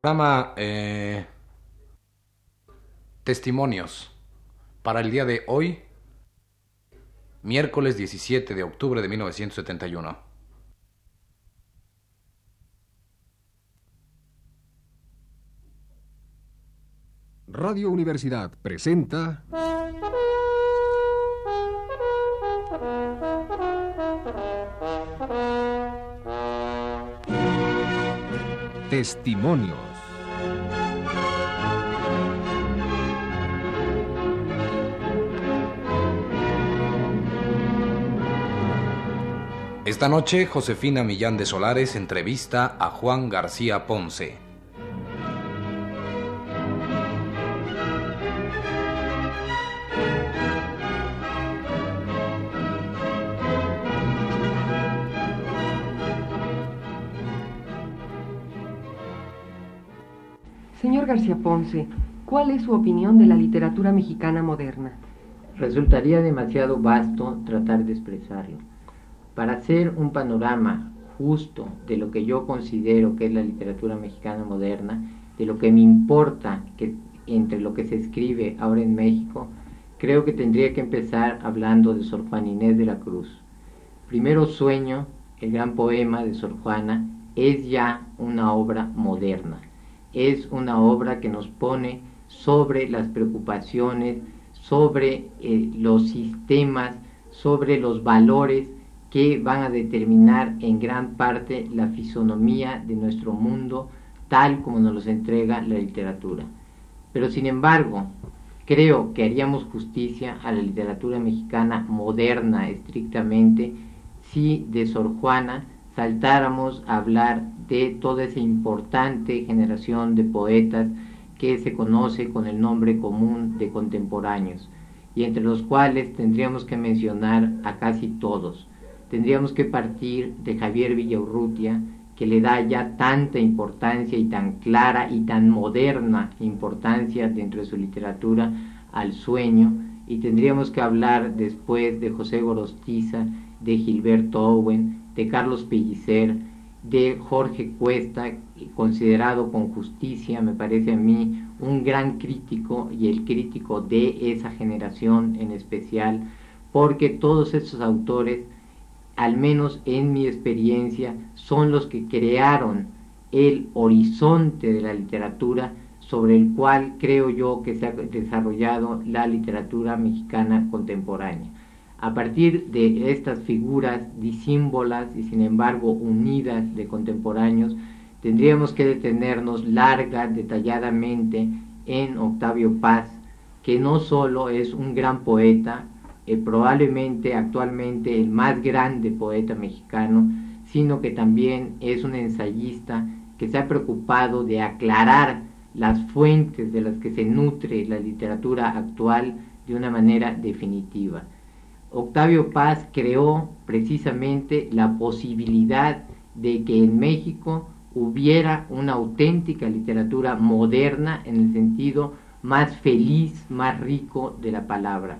Programa eh, Testimonios para el día de hoy, miércoles 17 de octubre de 1971. Radio Universidad presenta Testimonios. Esta noche, Josefina Millán de Solares entrevista a Juan García Ponce. Señor García Ponce, ¿cuál es su opinión de la literatura mexicana moderna? Resultaría demasiado vasto tratar de expresarlo. Para hacer un panorama justo de lo que yo considero que es la literatura mexicana moderna, de lo que me importa que entre lo que se escribe ahora en México, creo que tendría que empezar hablando de Sor Juana Inés de la Cruz. Primero Sueño, el gran poema de Sor Juana, es ya una obra moderna es una obra que nos pone sobre las preocupaciones, sobre eh, los sistemas, sobre los valores que van a determinar en gran parte la fisonomía de nuestro mundo tal como nos los entrega la literatura. Pero sin embargo, creo que haríamos justicia a la literatura mexicana moderna estrictamente si de Sor Juana saltáramos a hablar de toda esa importante generación de poetas que se conoce con el nombre común de contemporáneos, y entre los cuales tendríamos que mencionar a casi todos. Tendríamos que partir de Javier Villaurrutia, que le da ya tanta importancia y tan clara y tan moderna importancia dentro de su literatura al sueño, y tendríamos que hablar después de José Gorostiza, de Gilberto Owen, de Carlos Pellicer, de Jorge Cuesta, considerado con justicia, me parece a mí, un gran crítico y el crítico de esa generación en especial, porque todos estos autores, al menos en mi experiencia, son los que crearon el horizonte de la literatura sobre el cual creo yo que se ha desarrollado la literatura mexicana contemporánea. A partir de estas figuras disímbolas y sin embargo unidas de contemporáneos, tendríamos que detenernos larga, detalladamente en Octavio Paz, que no solo es un gran poeta, eh, probablemente actualmente el más grande poeta mexicano, sino que también es un ensayista que se ha preocupado de aclarar las fuentes de las que se nutre la literatura actual de una manera definitiva. Octavio Paz creó precisamente la posibilidad de que en México hubiera una auténtica literatura moderna en el sentido más feliz, más rico de la palabra.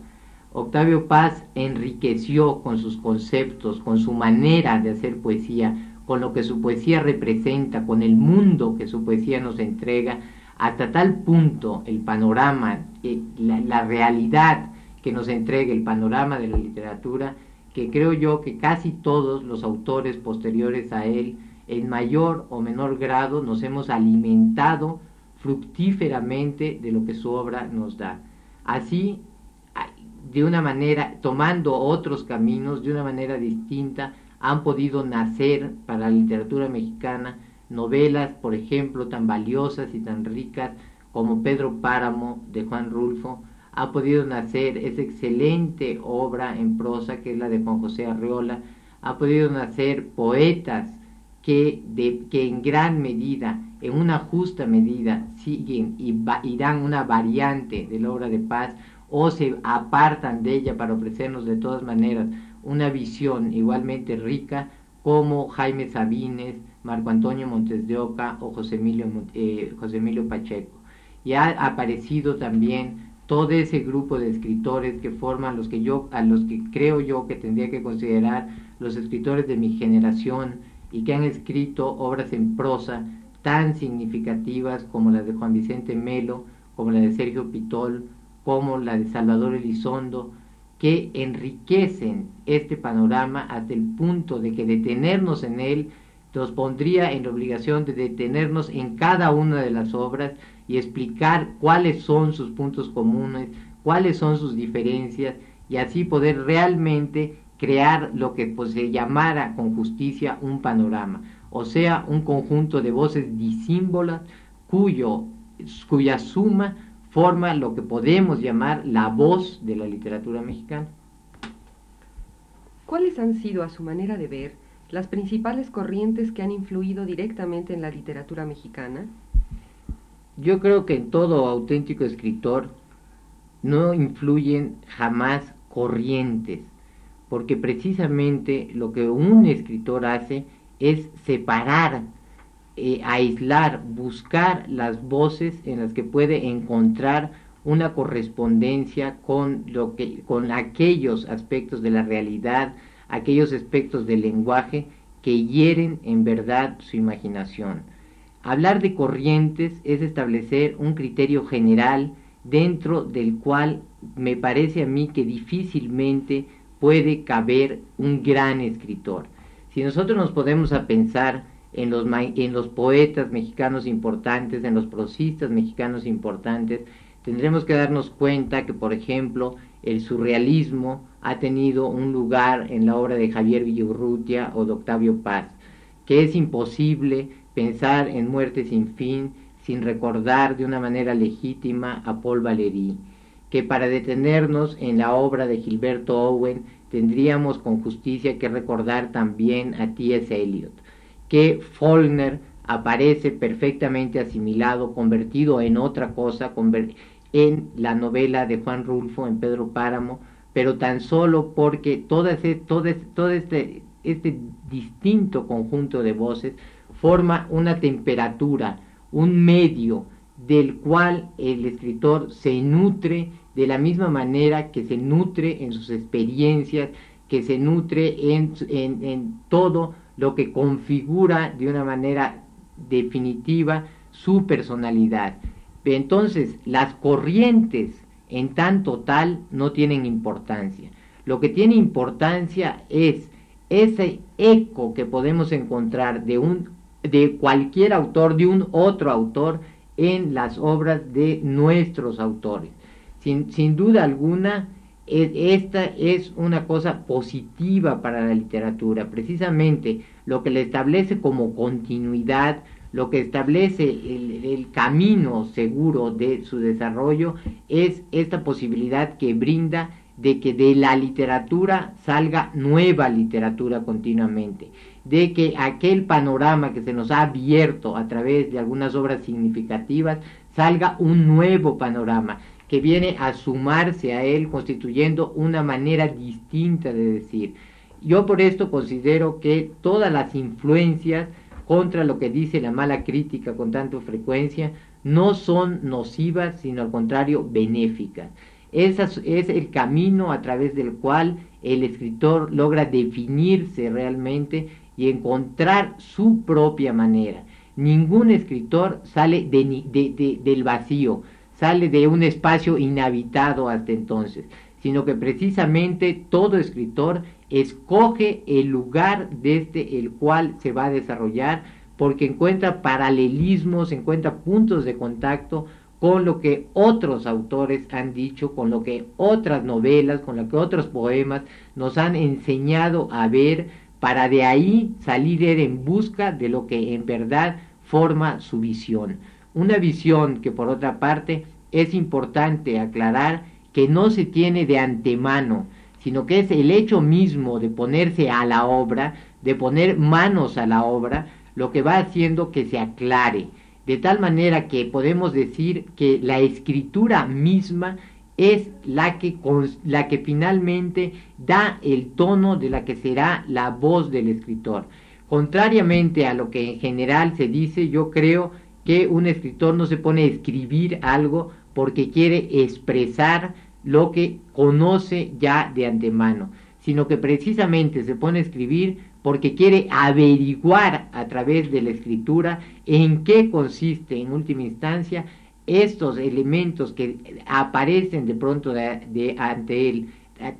Octavio Paz enriqueció con sus conceptos, con su manera de hacer poesía, con lo que su poesía representa, con el mundo que su poesía nos entrega, hasta tal punto el panorama, eh, la, la realidad que nos entregue el panorama de la literatura, que creo yo que casi todos los autores posteriores a él, en mayor o menor grado, nos hemos alimentado fructíferamente de lo que su obra nos da. Así, de una manera, tomando otros caminos, de una manera distinta, han podido nacer para la literatura mexicana novelas, por ejemplo, tan valiosas y tan ricas como Pedro Páramo de Juan Rulfo, ha podido nacer esa excelente obra en prosa que es la de Juan José Arreola, ha podido nacer poetas que, de, que en gran medida, en una justa medida, siguen y, y dan una variante de la obra de paz o se apartan de ella para ofrecernos de todas maneras una visión igualmente rica como Jaime Sabines, Marco Antonio Montes de Oca o José Emilio, eh, José Emilio Pacheco. Y ha aparecido también todo ese grupo de escritores que forman los que yo, a los que creo yo que tendría que considerar los escritores de mi generación y que han escrito obras en prosa tan significativas como las de Juan Vicente Melo, como la de Sergio Pitol, como la de Salvador Elizondo, que enriquecen este panorama hasta el punto de que detenernos en él nos pondría en la obligación de detenernos en cada una de las obras y explicar cuáles son sus puntos comunes, cuáles son sus diferencias y así poder realmente crear lo que pues, se llamara con justicia un panorama, o sea, un conjunto de voces disímbolas cuyo, cuya suma forma lo que podemos llamar la voz de la literatura mexicana. ¿Cuáles han sido, a su manera de ver, las principales corrientes que han influido directamente en la literatura mexicana? Yo creo que en todo auténtico escritor no influyen jamás corrientes, porque precisamente lo que un escritor hace es separar, eh, aislar, buscar las voces en las que puede encontrar una correspondencia con, lo que, con aquellos aspectos de la realidad, aquellos aspectos del lenguaje que hieren en verdad su imaginación. Hablar de corrientes es establecer un criterio general dentro del cual me parece a mí que difícilmente puede caber un gran escritor. Si nosotros nos podemos a pensar en los, en los poetas mexicanos importantes, en los prosistas mexicanos importantes, tendremos que darnos cuenta que, por ejemplo, el surrealismo ha tenido un lugar en la obra de Javier Villurrutia o de Octavio Paz, que es imposible pensar en muerte sin fin sin recordar de una manera legítima a Paul Valéry que para detenernos en la obra de Gilberto Owen tendríamos con justicia que recordar también a T.S. Eliot, que Faulkner aparece perfectamente asimilado, convertido en otra cosa, en la novela de Juan Rulfo, en Pedro Páramo, pero tan solo porque todo, ese, todo, todo este, este distinto conjunto de voces forma una temperatura, un medio, del cual el escritor se nutre de la misma manera que se nutre en sus experiencias, que se nutre en, en, todo lo que configura de una manera definitiva su personalidad. Entonces, las corrientes en tanto tal no tienen importancia. Lo que tiene importancia es ese eco que podemos encontrar de un de cualquier autor, de un otro autor en las obras de nuestros autores. Sin, sin duda alguna, esta es una cosa positiva para la literatura, precisamente lo que le establece como continuidad, lo que establece el, el, camino seguro de su desarrollo es esta posibilidad que brinda de que de la literatura salga nueva literatura continuamente, de que aquel panorama que se nos ha abierto a través de algunas obras significativas salga un nuevo panorama que viene a sumarse a él constituyendo una manera distinta de decir. Yo por esto considero que todas las influencias contra lo que dice la mala crítica con tanta frecuencia no son nocivas, sino al contrario benéficas. Ese es el camino a través del cual el escritor logra definirse realmente y encontrar su propia manera. Ningún escritor sale del vacío, sale de un espacio inhabitado hasta entonces, sino que precisamente todo escritor escoge el lugar desde el cual se va a desarrollar porque encuentra paralelismos, encuentra puntos de contacto con lo que otros autores han dicho, con lo que otras novelas, con lo que otros poemas nos han enseñado a ver, para de ahí salir en busca de lo que en verdad forma su visión. Una visión que por otra parte es importante aclarar que no se tiene de antemano, sino que es el hecho mismo de ponerse a la obra, de poner manos a la obra, lo que va haciendo que se aclare de tal manera que podemos decir que la escritura misma es la que, la que finalmente da el tono de la que será la voz del escritor. Contrariamente a lo que en general se dice, yo creo que un escritor no se pone a escribir algo porque quiere expresar lo que conoce ya de antemano, sino que precisamente se pone a escribir porque quiere averiguar a través de la escritura en qué consiste en última instancia estos elementos que aparecen de pronto de, ante él,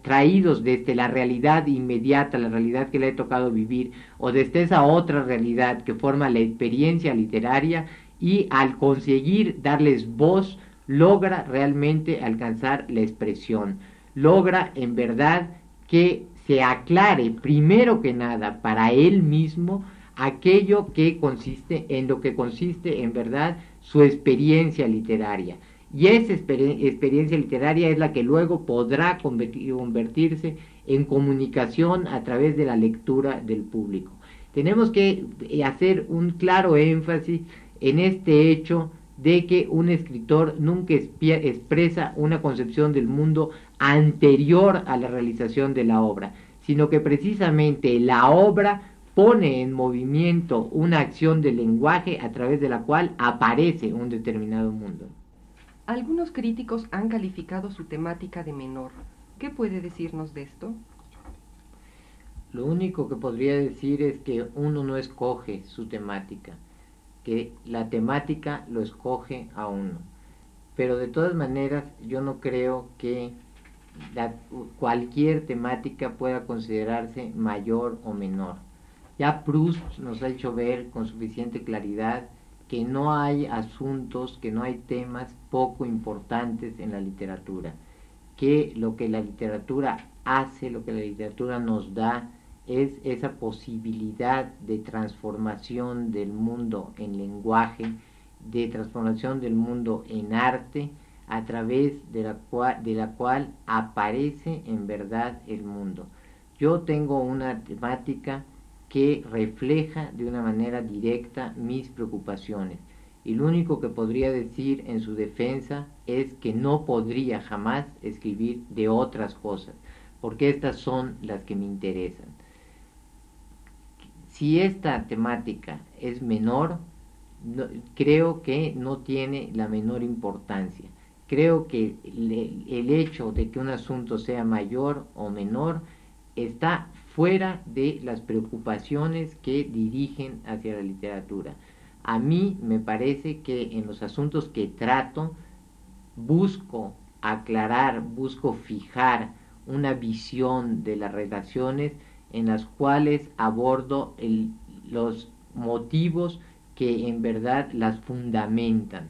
traídos desde la realidad inmediata, la realidad que le ha tocado vivir, o desde esa otra realidad que forma la experiencia literaria, y al conseguir darles voz, logra realmente alcanzar la expresión, logra en verdad que se aclare primero que nada para él mismo aquello que consiste en lo que consiste en verdad su experiencia literaria. Y esa experiencia literaria es la que luego podrá convertirse en comunicación a través de la lectura del público. Tenemos que eh, hacer un claro énfasis en este hecho de que un escritor nunca expresa una concepción del mundo anterior a la realización de la obra, sino que precisamente la obra pone en movimiento una acción del lenguaje a través de la cual aparece un determinado mundo. Algunos críticos han calificado su temática de menor. ¿Qué puede decirnos de esto? Lo único que podría decir es que uno no escoge su temática, que la temática lo escoge a uno. Pero de todas maneras yo no creo que cualquier temática pueda considerarse mayor o menor. Ya Proust nos ha hecho ver con suficiente claridad que no hay asuntos, que no hay temas poco importantes en la literatura, que lo que la literatura hace, lo que la literatura nos da, es esa posibilidad de transformación del mundo en lenguaje, de transformación del mundo en arte, a través de la, cual, de la cual aparece en verdad el mundo. Yo tengo una temática que refleja de una manera directa mis preocupaciones. Y lo único que podría decir en su defensa es que no podría jamás escribir de otras cosas, porque estas son las que me interesan. Si esta temática es menor, creo que no tiene la menor importancia. Creo que el hecho de que un asunto sea mayor o menor está fuera de las preocupaciones que dirigen hacia la literatura. A mí me parece que en los asuntos que trato busco aclarar, busco fijar una visión de las relaciones en las cuales abordo los motivos que en verdad las fundamentan.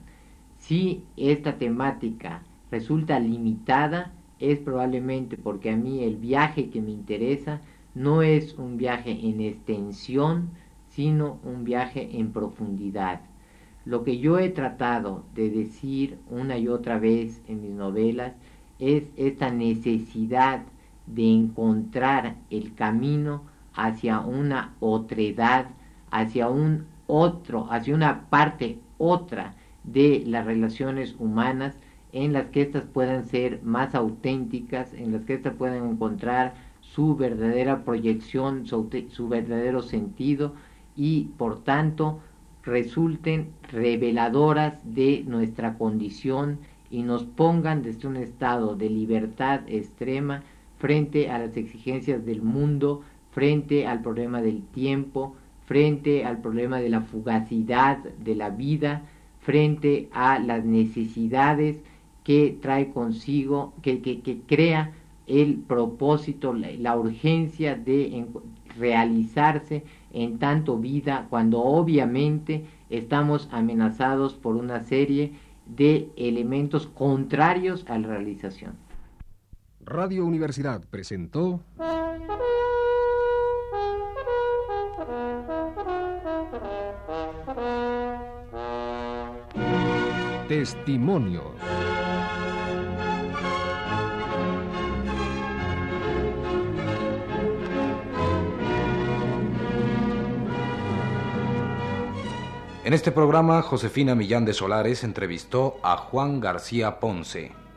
Si esta temática resulta limitada, es probablemente porque a mí el viaje que me interesa no es un viaje en extensión, sino un viaje en profundidad. Lo que yo he tratado de decir una y otra vez en mis novelas es esta necesidad de encontrar el camino hacia una otredad, hacia un otro, hacia una parte otra de las relaciones humanas en las que éstas puedan ser más auténticas, en las que éstas puedan encontrar su verdadera proyección, su, verdadero sentido y por tanto resulten reveladoras de nuestra condición y nos pongan desde un estado de libertad extrema frente a las exigencias del mundo, frente al problema del tiempo, frente al problema de la fugacidad de la vida, frente a las necesidades que trae consigo, que, que crea el propósito, la, urgencia de realizarse en tanto vida, cuando obviamente estamos amenazados por una serie de elementos contrarios a la realización. Radio Universidad presentó Testimonios. En este programa, Josefina Millán de Solares entrevistó a Juan García Ponce.